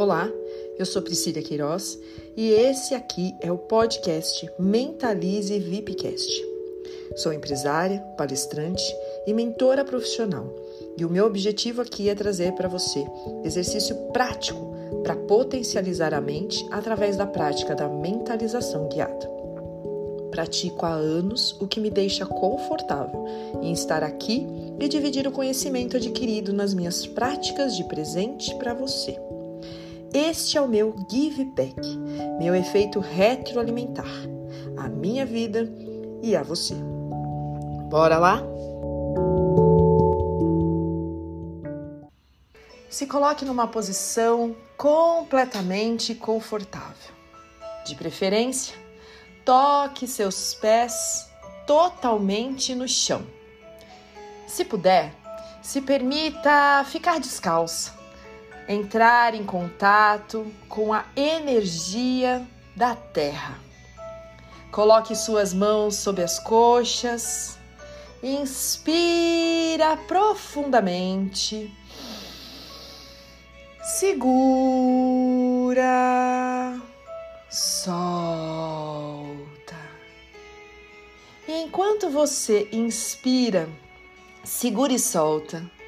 Olá, eu sou Priscila Queiroz e esse aqui é o podcast Mentalize VIPcast. Sou empresária, palestrante e mentora profissional e o meu objetivo aqui é trazer para você exercício prático para potencializar a mente através da prática da mentalização guiada. Pratico há anos o que me deixa confortável em estar aqui e dividir o conhecimento adquirido nas minhas práticas de presente para você. Este é o meu give back, meu efeito retroalimentar, a minha vida e a você. Bora lá? Se coloque numa posição completamente confortável. De preferência, toque seus pés totalmente no chão. Se puder, se permita ficar descalça entrar em contato com a energia da terra. Coloque suas mãos sob as coxas, inspira profundamente, segura, solta. E enquanto você inspira, segura e solta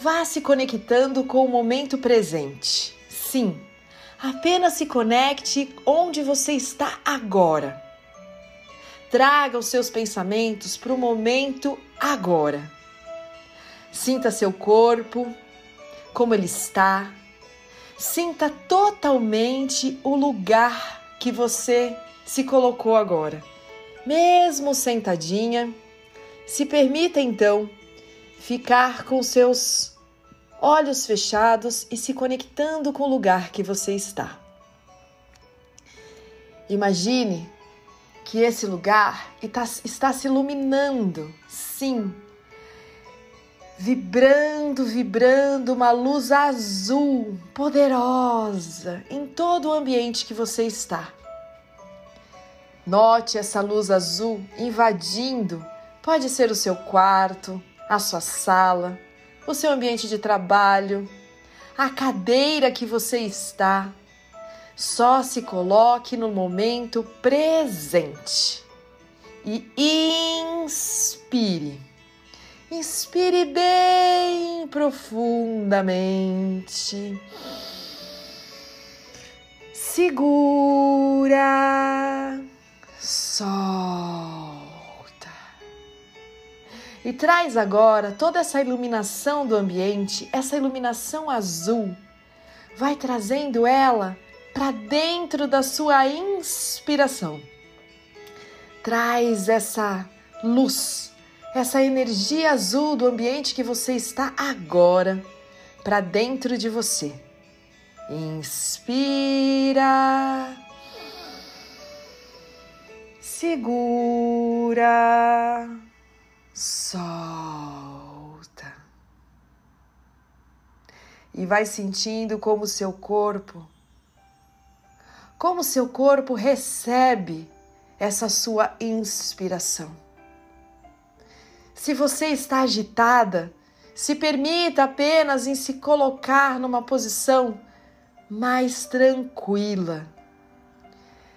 Vá se conectando com o momento presente. Sim, apenas se conecte onde você está agora. Traga os seus pensamentos para o momento agora. Sinta seu corpo, como ele está. Sinta totalmente o lugar que você se colocou agora. Mesmo sentadinha, se permita então ficar com seus olhos fechados e se conectando com o lugar que você está. Imagine que esse lugar está se iluminando, sim, vibrando, vibrando uma luz azul poderosa em todo o ambiente que você está. Note essa luz azul invadindo, pode ser o seu quarto, a sua sala, o seu ambiente de trabalho, a cadeira que você está. Só se coloque no momento presente e inspire. Inspire bem profundamente. Segura. Solta e traz agora toda essa iluminação do ambiente, essa iluminação azul. Vai trazendo ela para dentro da sua inspiração. Traz essa luz, essa energia azul do ambiente que você está agora para dentro de você. Inspira. Segura solta. E vai sentindo como seu corpo, como seu corpo recebe essa sua inspiração. Se você está agitada, se permita apenas em se colocar numa posição mais tranquila.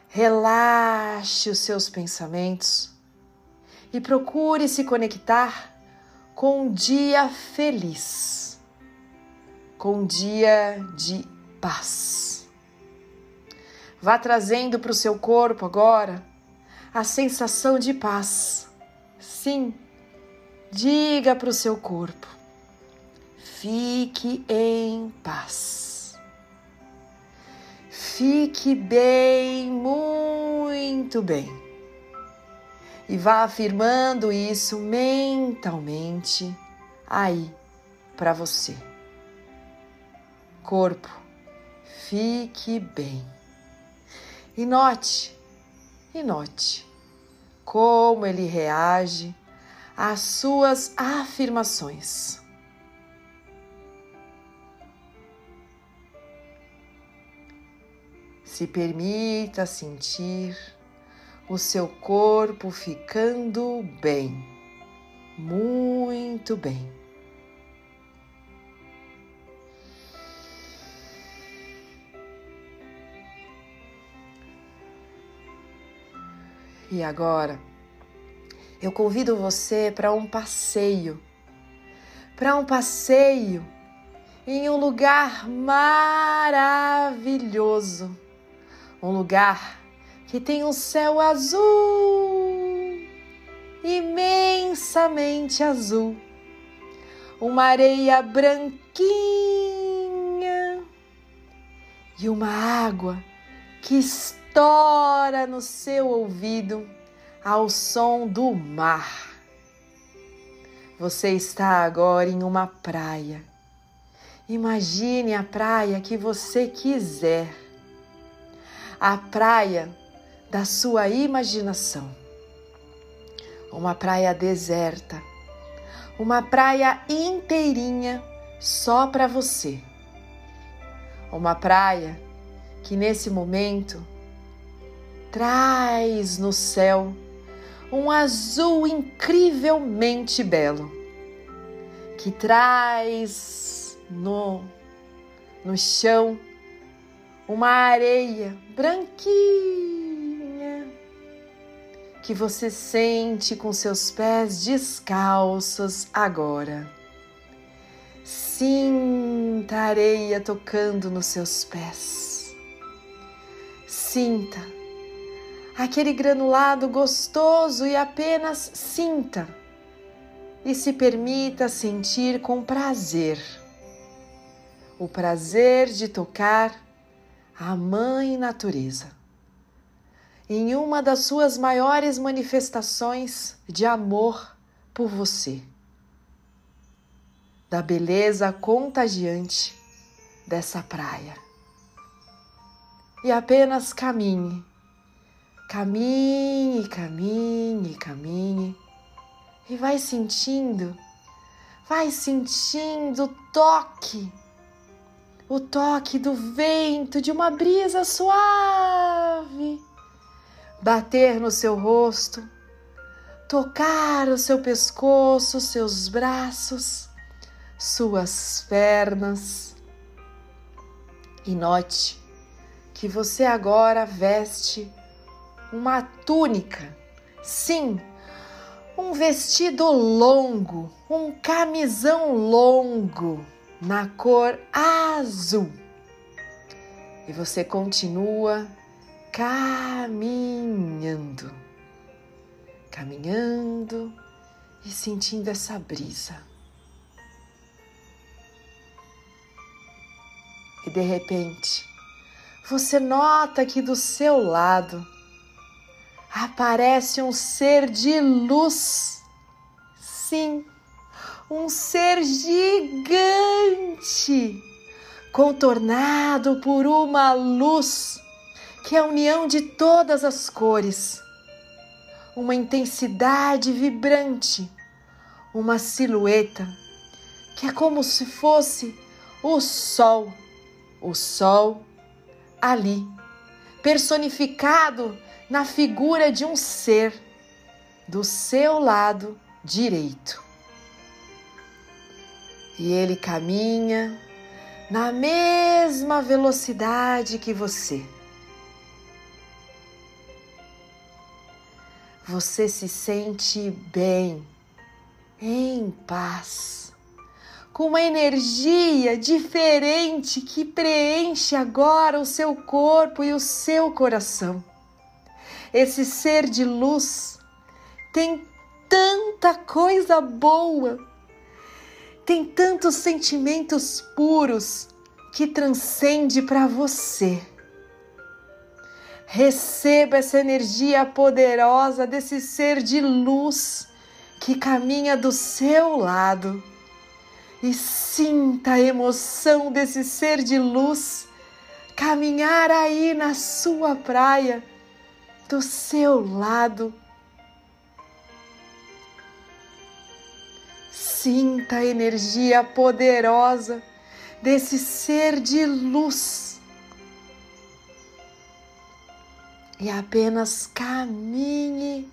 Relaxe os seus pensamentos e procure se conectar com um dia feliz, com um dia de paz. Vá trazendo para o seu corpo agora a sensação de paz. Sim, diga para o seu corpo: fique em paz. Fique bem, muito bem e vá afirmando isso mentalmente aí para você. Corpo, fique bem. E note, e note como ele reage às suas afirmações. Se permita sentir o seu corpo ficando bem, muito bem. E agora, eu convido você para um passeio, para um passeio em um lugar maravilhoso, um lugar que tem um céu azul, imensamente azul, uma areia branquinha e uma água que estoura no seu ouvido ao som do mar. Você está agora em uma praia. Imagine a praia que você quiser. A praia da sua imaginação. Uma praia deserta. Uma praia inteirinha só para você. Uma praia que nesse momento traz no céu um azul incrivelmente belo, que traz no, no chão uma areia branquinha que você sente com seus pés descalços agora. Sinta a areia tocando nos seus pés. Sinta aquele granulado gostoso e apenas sinta e se permita sentir com prazer o prazer de tocar a Mãe Natureza em uma das suas maiores manifestações de amor por você, da beleza contagiante dessa praia. E apenas caminhe. Caminhe, caminhe, caminhe. E vai sentindo, vai sentindo o toque, o toque do vento de uma brisa suave bater no seu rosto, tocar o seu pescoço, seus braços, suas pernas. E note que você agora veste uma túnica, sim, um vestido longo, um camisão longo na cor azul. E você continua caminhando, caminhando e sentindo essa brisa. E de repente, você nota que do seu lado aparece um ser de luz. Sim, um ser gigante, contornado por uma luz que é a união de todas as cores, uma intensidade vibrante, uma silhueta que é como se fosse o sol, o sol ali, personificado na figura de um ser do seu lado direito. E ele caminha na mesma velocidade que você. Você se sente bem, em paz, com uma energia diferente que preenche agora o seu corpo e o seu coração esse ser de luz tem tanta coisa boa, tem tantos sentimentos puros que transcende para você. Receba essa energia poderosa desse ser de luz que caminha do seu lado e sinta a emoção desse ser de luz caminhar aí na sua praia do seu lado. Sinta a energia poderosa desse ser de luz. E apenas caminhe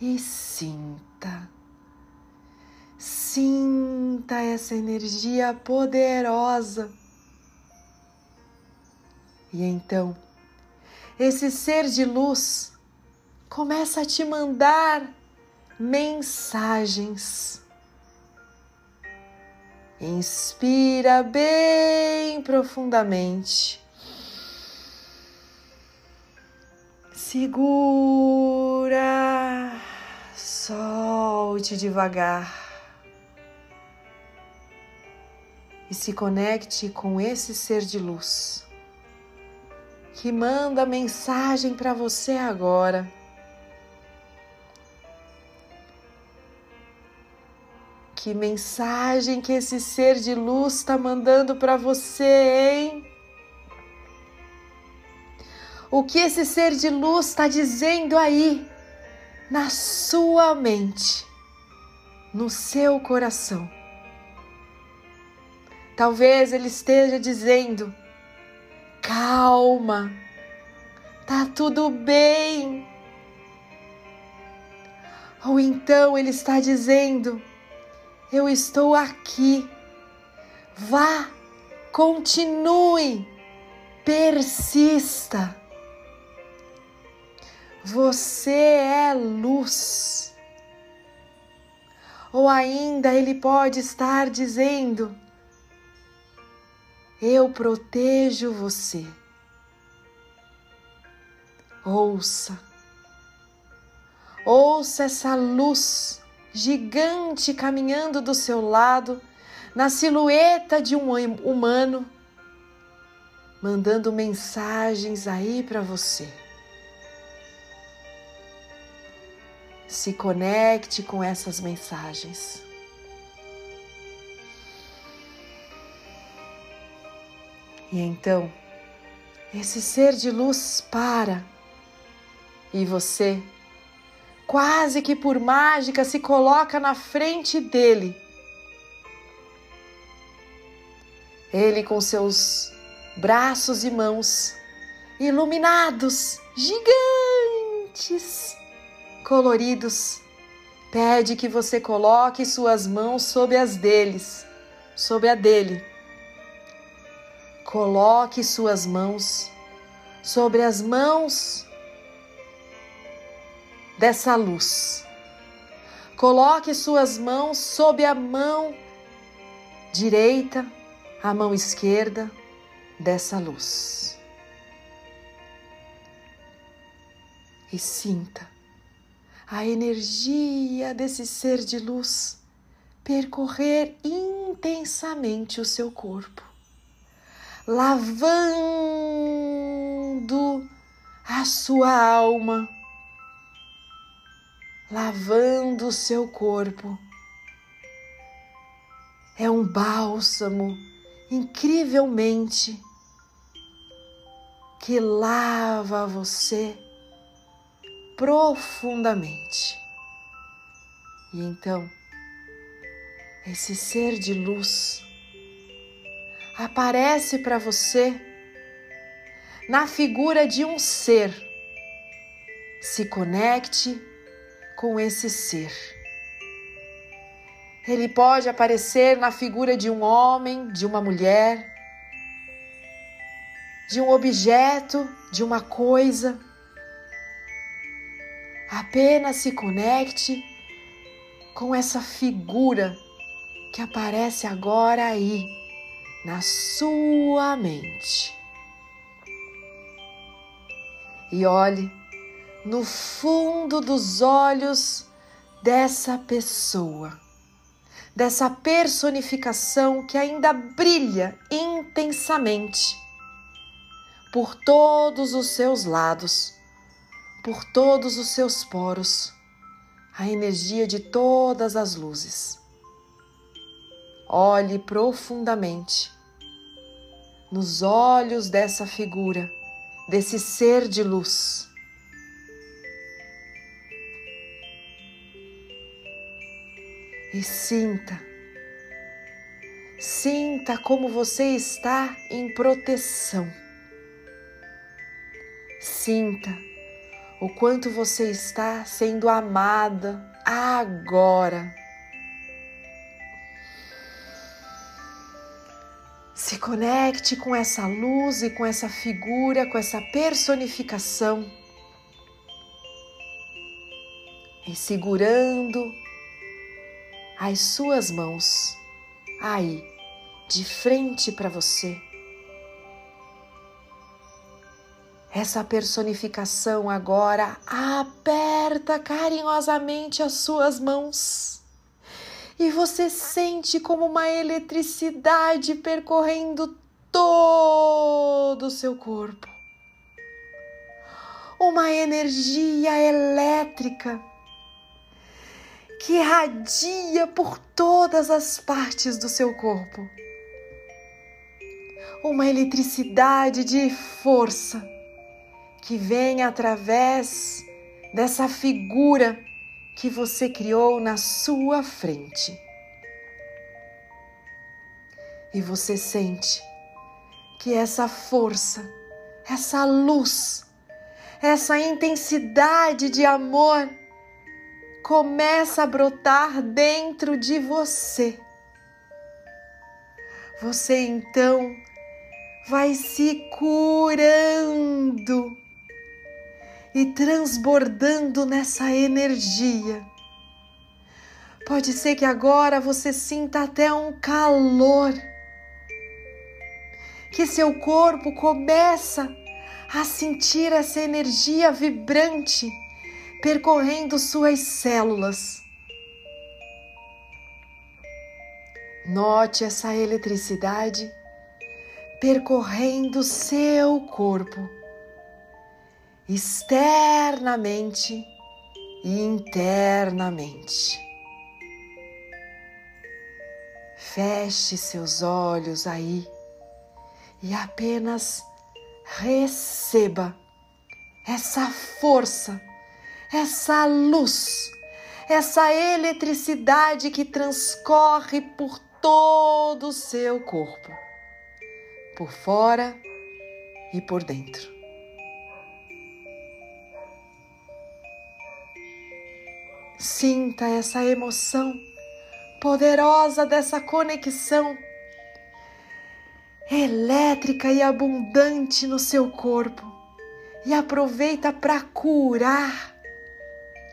e sinta. Sinta essa energia poderosa. E então, esse ser de luz começa a te mandar mensagens. Inspira bem profundamente. Segura, solte devagar. E se conecte com esse ser de luz que manda mensagem para você agora. Que mensagem que esse ser de luz está mandando para você, hein? O que esse ser de luz está dizendo aí, na sua mente, no seu coração? Talvez ele esteja dizendo: calma, tá tudo bem. Ou então ele está dizendo: Eu estou aqui. Vá, continue, persista. Você é luz. Ou ainda ele pode estar dizendo: eu protejo você. Ouça, ouça essa luz gigante caminhando do seu lado, na silhueta de um humano, mandando mensagens aí para você. Se conecte com essas mensagens. E então, esse ser de luz para e você, quase que por mágica, se coloca na frente dele. Ele com seus braços e mãos iluminados, gigantes, coloridos, pede que você coloque suas mãos sobre as deles, sobre a dele Coloque suas mãos sobre as mãos dessa luz. Coloque suas mãos sob a mão direita, a mão esquerda dessa luz. E sinta a energia desse ser de luz percorrer intensamente o seu corpo lavando a sua alma, lavando o seu corpo. É um bálsamo incrivelmente que lava você profundamente. E então, esse ser de luz aparece para você na figura de um ser. Se conecte com esse ser. Ele pode aparecer na figura de um homem, de uma mulher, de um objeto, de uma coisa. Apenas se conecte com essa figura que aparece agora aí na sua mente. E olhe no fundo dos olhos dessa pessoa, dessa personificação que ainda brilha intensamente por todos os seus lados, por todos os seus poros, a energia de todas as luzes. Olhe profundamente nos olhos dessa figura, desse ser de luz. E sinta, sinta como você está em proteção. Sinta o quanto você está sendo amada agora. Se conecte com essa luz e com essa figura, com essa personificação. e segurando as suas mãos aí, de frente para você. Essa personificação agora aperta carinhosamente as suas mãos e você sente como uma eletricidade percorrendo todo o seu corpo. Uma energia elétrica que irradia por todas as partes do seu corpo. Uma eletricidade de força que vem através dessa figura que você criou na sua frente. E você sente que essa força, essa luz, essa intensidade de amor começa a brotar dentro de você. Você então vai se curando e transbordando nessa energia. Pode ser que agora você sinta até um calor, que seu corpo começa a sentir essa energia vibrante percorrendo suas células. Note essa eletricidade percorrendo seu corpo, externamente e internamente. Feche seus olhos aí e apenas receba essa força essa luz, essa eletricidade que transcorre por todo o seu corpo, por fora e por dentro. Sinta essa emoção poderosa dessa conexão elétrica e abundante no seu corpo e aproveita para curar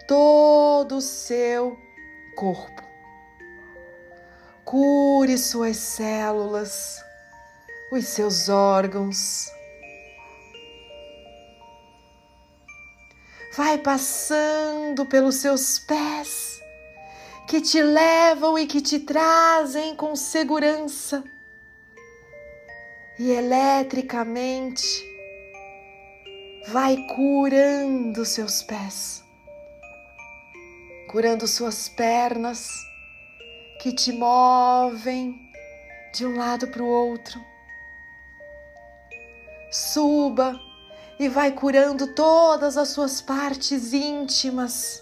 todo o seu corpo. Cure suas células, os seus órgãos. Vai passando pelos seus pés, que te levam e que te trazem com segurança. E eletricamente, vai curando seus pés curando suas pernas que te movem de um lado para o outro. Suba e vai curando todas as suas partes íntimas,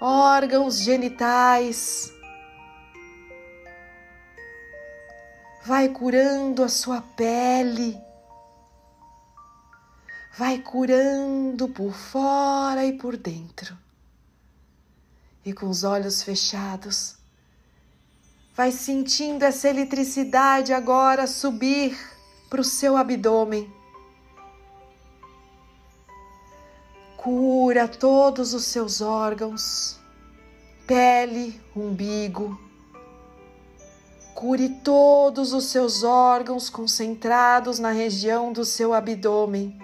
órgãos genitais. Vai curando a sua pele, vai curando por fora e por dentro e com os olhos fechados, vai sentindo essa eletricidade agora subir para o seu abdômen. Cura todos os seus órgãos, pele, umbigo. Cure todos os seus órgãos concentrados na região do seu abdômen.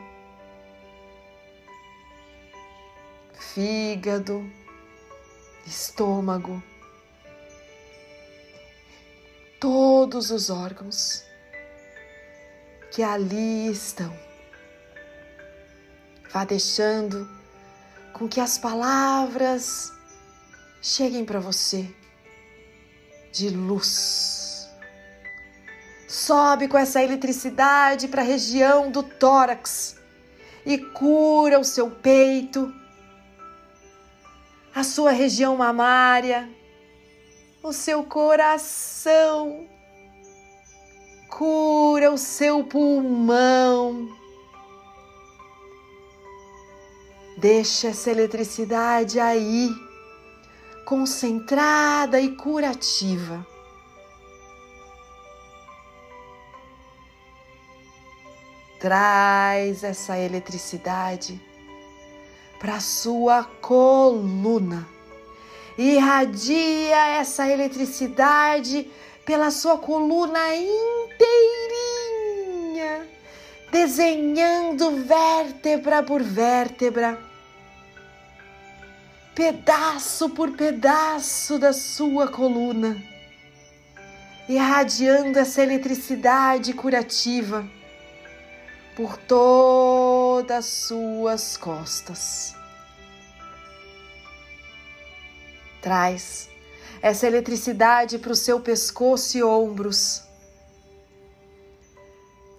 Fígado, estômago, todos os órgãos que ali estão. Vá deixando com que as palavras cheguem para você de luz. Sobe com essa eletricidade para a região do tórax e cura o seu peito a sua região mamária, o seu coração, cura o seu pulmão. Deixa essa eletricidade aí, concentrada e curativa. Traz essa eletricidade para sua coluna. Irradia essa eletricidade pela sua coluna inteirinha, desenhando vértebra por vértebra, pedaço por pedaço da sua coluna, irradiando essa eletricidade curativa por todas as suas costas. Traz essa eletricidade para o seu pescoço e ombros.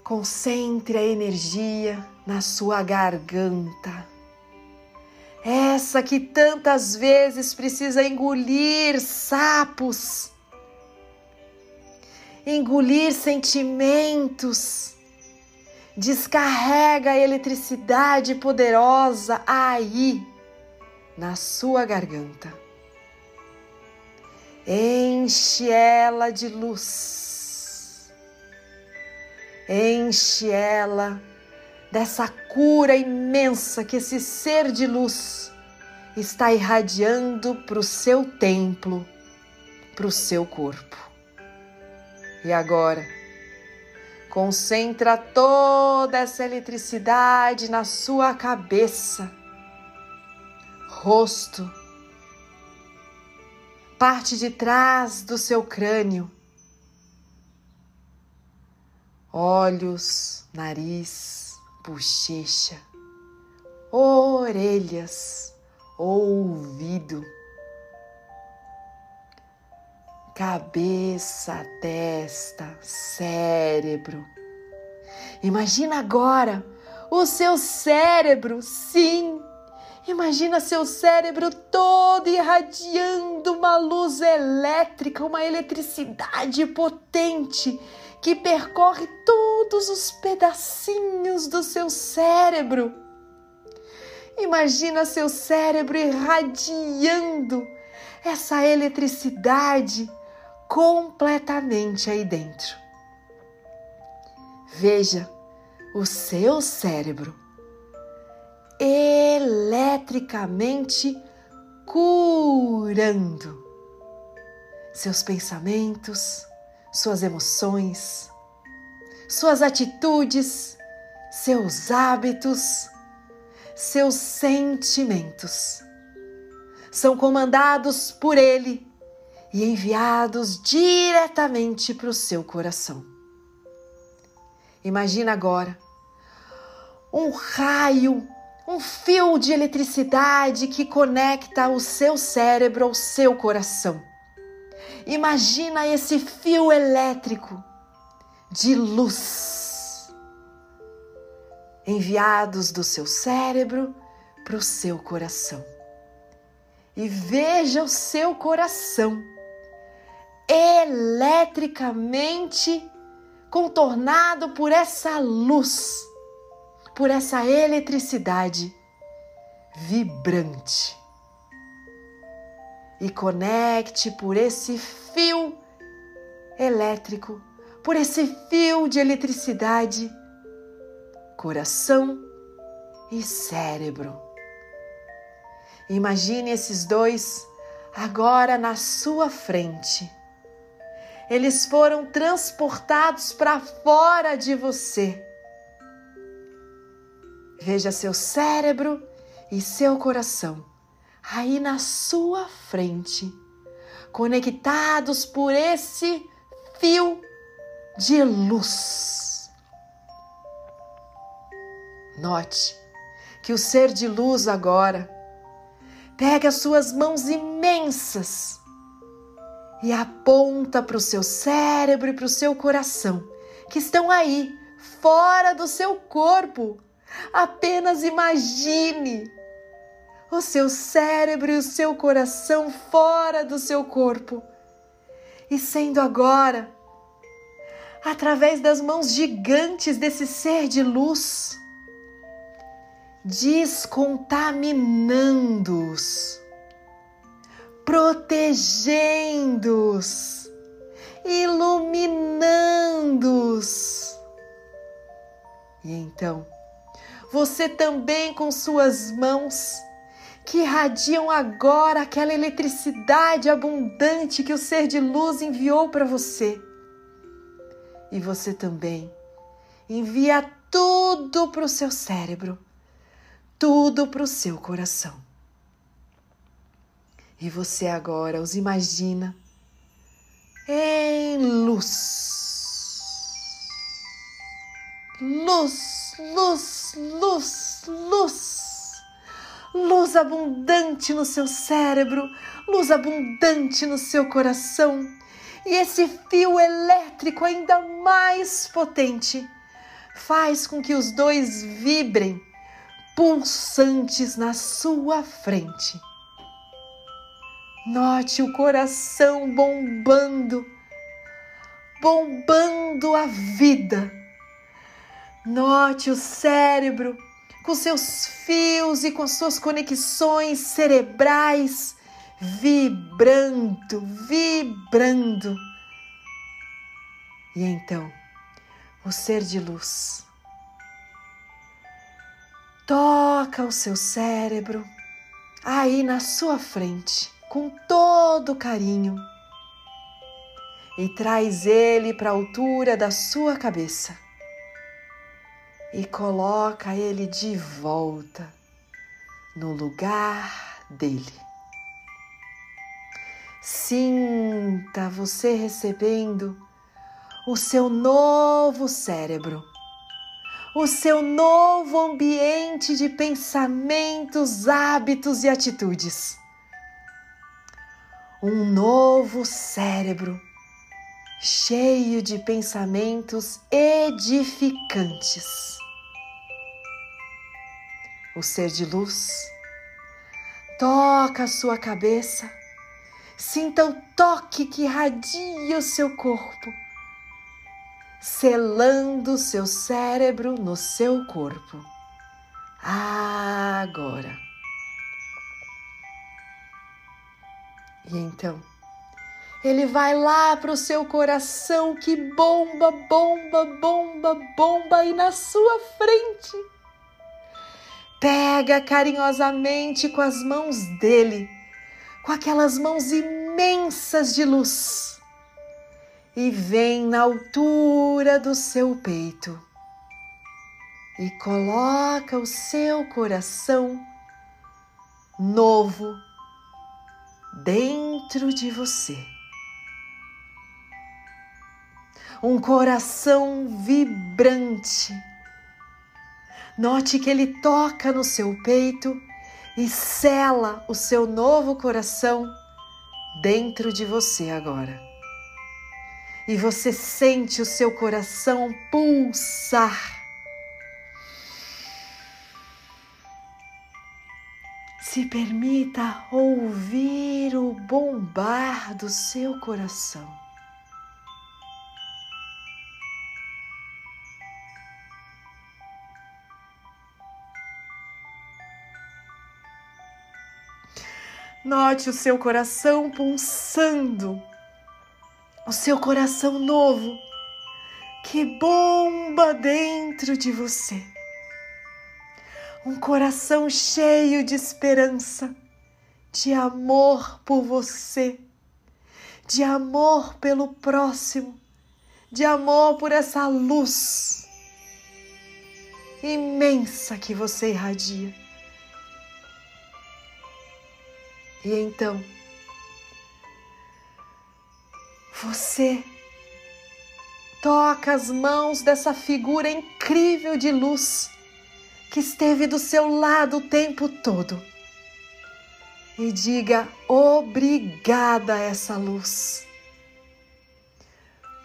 Concentre a energia na sua garganta. Essa que tantas vezes precisa engolir sapos, engolir sentimentos. Descarrega a eletricidade poderosa aí na sua garganta. Enche ela de luz. Enche ela dessa cura imensa que esse ser de luz está irradiando para o seu templo, para o seu corpo. E agora, concentra toda essa eletricidade na sua cabeça, rosto, parte de trás do seu crânio. Olhos, nariz, bochecha, orelhas, ouvido, cabeça, testa, cérebro. Imagina agora o seu cérebro, sim, Imagina seu cérebro todo irradiando uma luz elétrica, uma eletricidade potente que percorre todos os pedacinhos do seu cérebro. Imagina seu cérebro irradiando essa eletricidade completamente aí dentro. Veja o seu cérebro eletricamente curando seus pensamentos, suas emoções, suas atitudes, seus hábitos, seus sentimentos. São comandados por Ele e enviados diretamente para o seu coração. Imagina agora um raio um fio de eletricidade que conecta o seu cérebro ao seu coração. Imagina esse fio elétrico de luz enviados do seu cérebro para o seu coração. E veja o seu coração eletricamente contornado por essa luz por essa eletricidade vibrante. E conecte por esse fio elétrico, por esse fio de eletricidade, coração e cérebro. Imagine esses dois agora na sua frente. Eles foram transportados para fora de você Veja seu cérebro e seu coração aí na sua frente, conectados por esse fio de luz. Note que o ser de luz agora pega suas mãos imensas e aponta para o seu cérebro e para o seu coração, que estão aí, fora do seu corpo, Apenas imagine o seu cérebro e o seu coração fora do seu corpo e sendo agora, através das mãos gigantes desse ser de luz, descontaminando-os, protegendo-os, iluminando-os. E então, você também com suas mãos que irradiam agora aquela eletricidade abundante que o ser de luz enviou para você. E você também envia tudo para o seu cérebro, tudo para o seu coração. E você agora os imagina em luz. Luz, luz, luz, luz. Luz abundante no seu cérebro, luz abundante no seu coração. E esse fio elétrico ainda mais potente faz com que os dois vibrem pulsantes na sua frente. Note o coração bombando, bombando a vida. Note o cérebro com seus fios e com suas conexões cerebrais vibrando, vibrando. E então, o ser de luz toca o seu cérebro aí na sua frente com todo carinho e traz ele para a altura da sua cabeça e coloca ele de volta no lugar dele. Sinta você recebendo o seu novo cérebro, o seu novo ambiente de pensamentos, hábitos e atitudes um novo cérebro cheio de pensamentos edificantes. O ser de luz toca a sua cabeça, sinta o toque que irradia o seu corpo, selando seu cérebro no seu corpo. Agora. E então, ele vai lá para o seu coração que bomba, bomba, bomba, bomba aí na sua frente. Pega carinhosamente com as mãos dele, com aquelas mãos imensas de luz, e vem na altura do seu peito e coloca o seu coração novo dentro de você. Um coração vibrante. Note que ele toca no seu peito e sela o seu novo coração dentro de você agora. E você sente o seu coração pulsar Se permita ouvir o bombar do seu coração. Note o seu coração pulsando, o seu coração novo. Que bomba dentro de você. Um coração cheio de esperança, de amor por você, de amor pelo próximo, de amor por essa luz imensa que você irradia. E então, você toca as mãos dessa figura incrível de luz que esteve do seu lado o tempo todo. E diga obrigada a essa luz.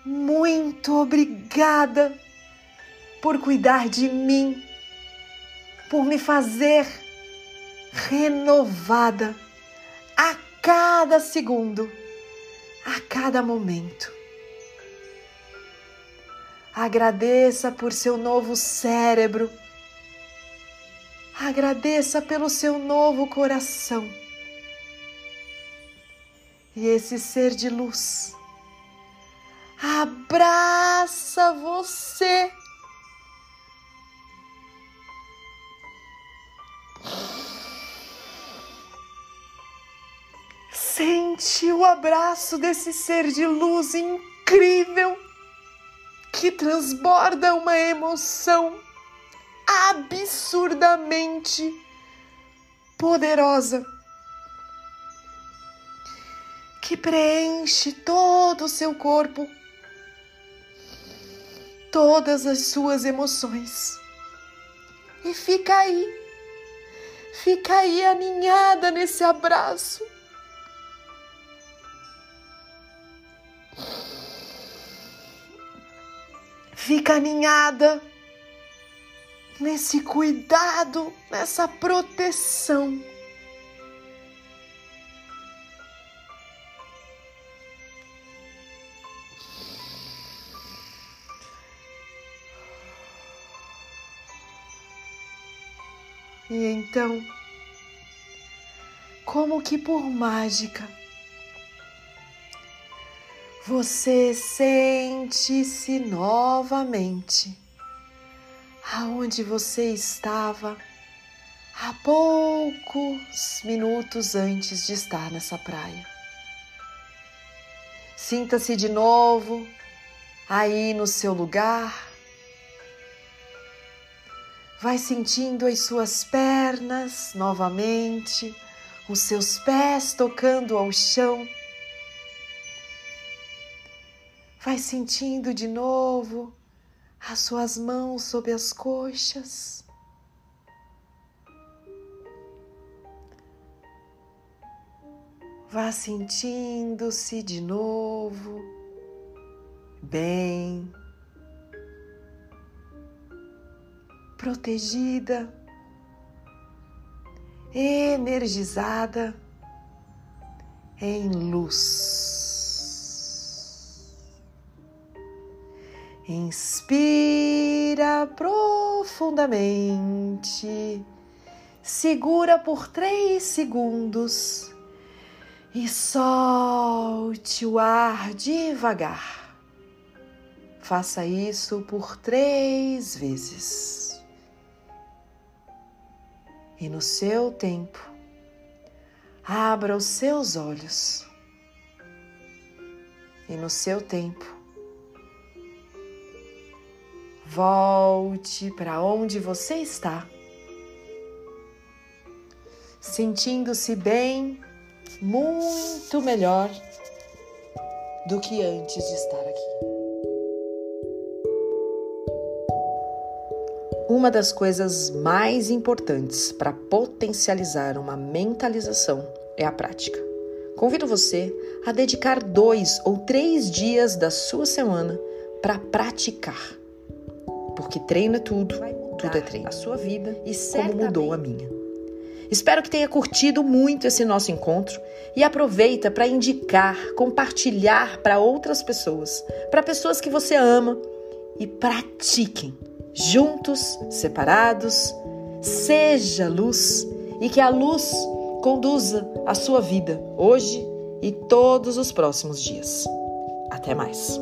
Muito obrigada por cuidar de mim, por me fazer renovada a cada segundo, a cada momento. Agradeça por seu novo cérebro Agradeça pelo seu novo coração. E esse ser de luz abraça você. Sente o abraço desse ser de luz incrível que transborda uma emoção absurdamente poderosa que preenche todo o seu corpo, todas as suas emoções. E fica aí, fica aí aninhada nesse abraço. Fica aninhada nesse cuidado, nessa proteção. E então, como que por mágica, você sente-se novamente aonde você estava há poucos minutos antes de estar nessa praia. Sinta-se de novo aí no seu lugar Vai sentindo as suas pernas novamente, os seus pés tocando ao chão. Vai sentindo de novo as suas mãos sob as coxas. Vá sentindo-se de novo bem protegida, energizada em luz. Inspira profundamente, segura por três segundos. E solte o ar devagar. Faça isso por três vezes. E no seu tempo, abra os seus olhos. E no seu tempo, volte para onde você está, sentindo-se bem, muito melhor do que antes de estar aqui. Uma das coisas mais importantes para potencializar uma mentalização é a prática. Convido você a dedicar dois ou três dias da sua semana para praticar. Porque treino é tudo, tudo é treino. A sua vida e como mudou a minha. Espero que tenha curtido muito esse nosso encontro e aproveita para indicar, compartilhar para outras pessoas, para pessoas que você ama e pratiquem juntos, separados, seja luz e que a luz conduza a sua vida hoje e todos os próximos dias. Até mais.